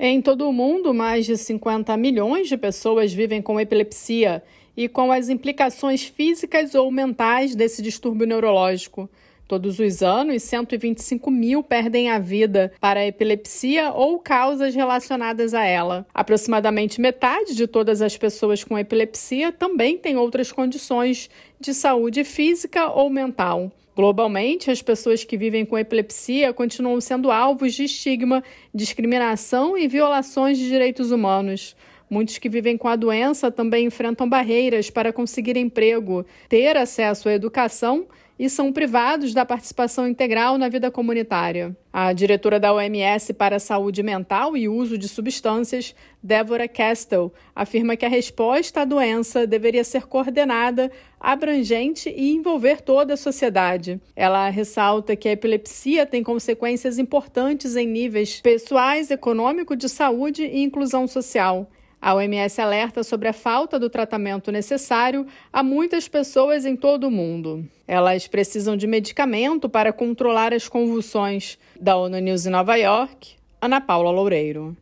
Em todo o mundo, mais de 50 milhões de pessoas vivem com epilepsia e com as implicações físicas ou mentais desse distúrbio neurológico. Todos os anos, 125 mil perdem a vida para a epilepsia ou causas relacionadas a ela. Aproximadamente metade de todas as pessoas com epilepsia também tem outras condições de saúde física ou mental. Globalmente, as pessoas que vivem com epilepsia continuam sendo alvos de estigma, discriminação e violações de direitos humanos. Muitos que vivem com a doença também enfrentam barreiras para conseguir emprego, ter acesso à educação e são privados da participação integral na vida comunitária. A diretora da OMS para a Saúde Mental e Uso de Substâncias, Deborah Castle, afirma que a resposta à doença deveria ser coordenada, abrangente e envolver toda a sociedade. Ela ressalta que a epilepsia tem consequências importantes em níveis pessoais, econômico, de saúde e inclusão social. A OMS alerta sobre a falta do tratamento necessário a muitas pessoas em todo o mundo. Elas precisam de medicamento para controlar as convulsões. Da ONU News em Nova York, Ana Paula Loureiro.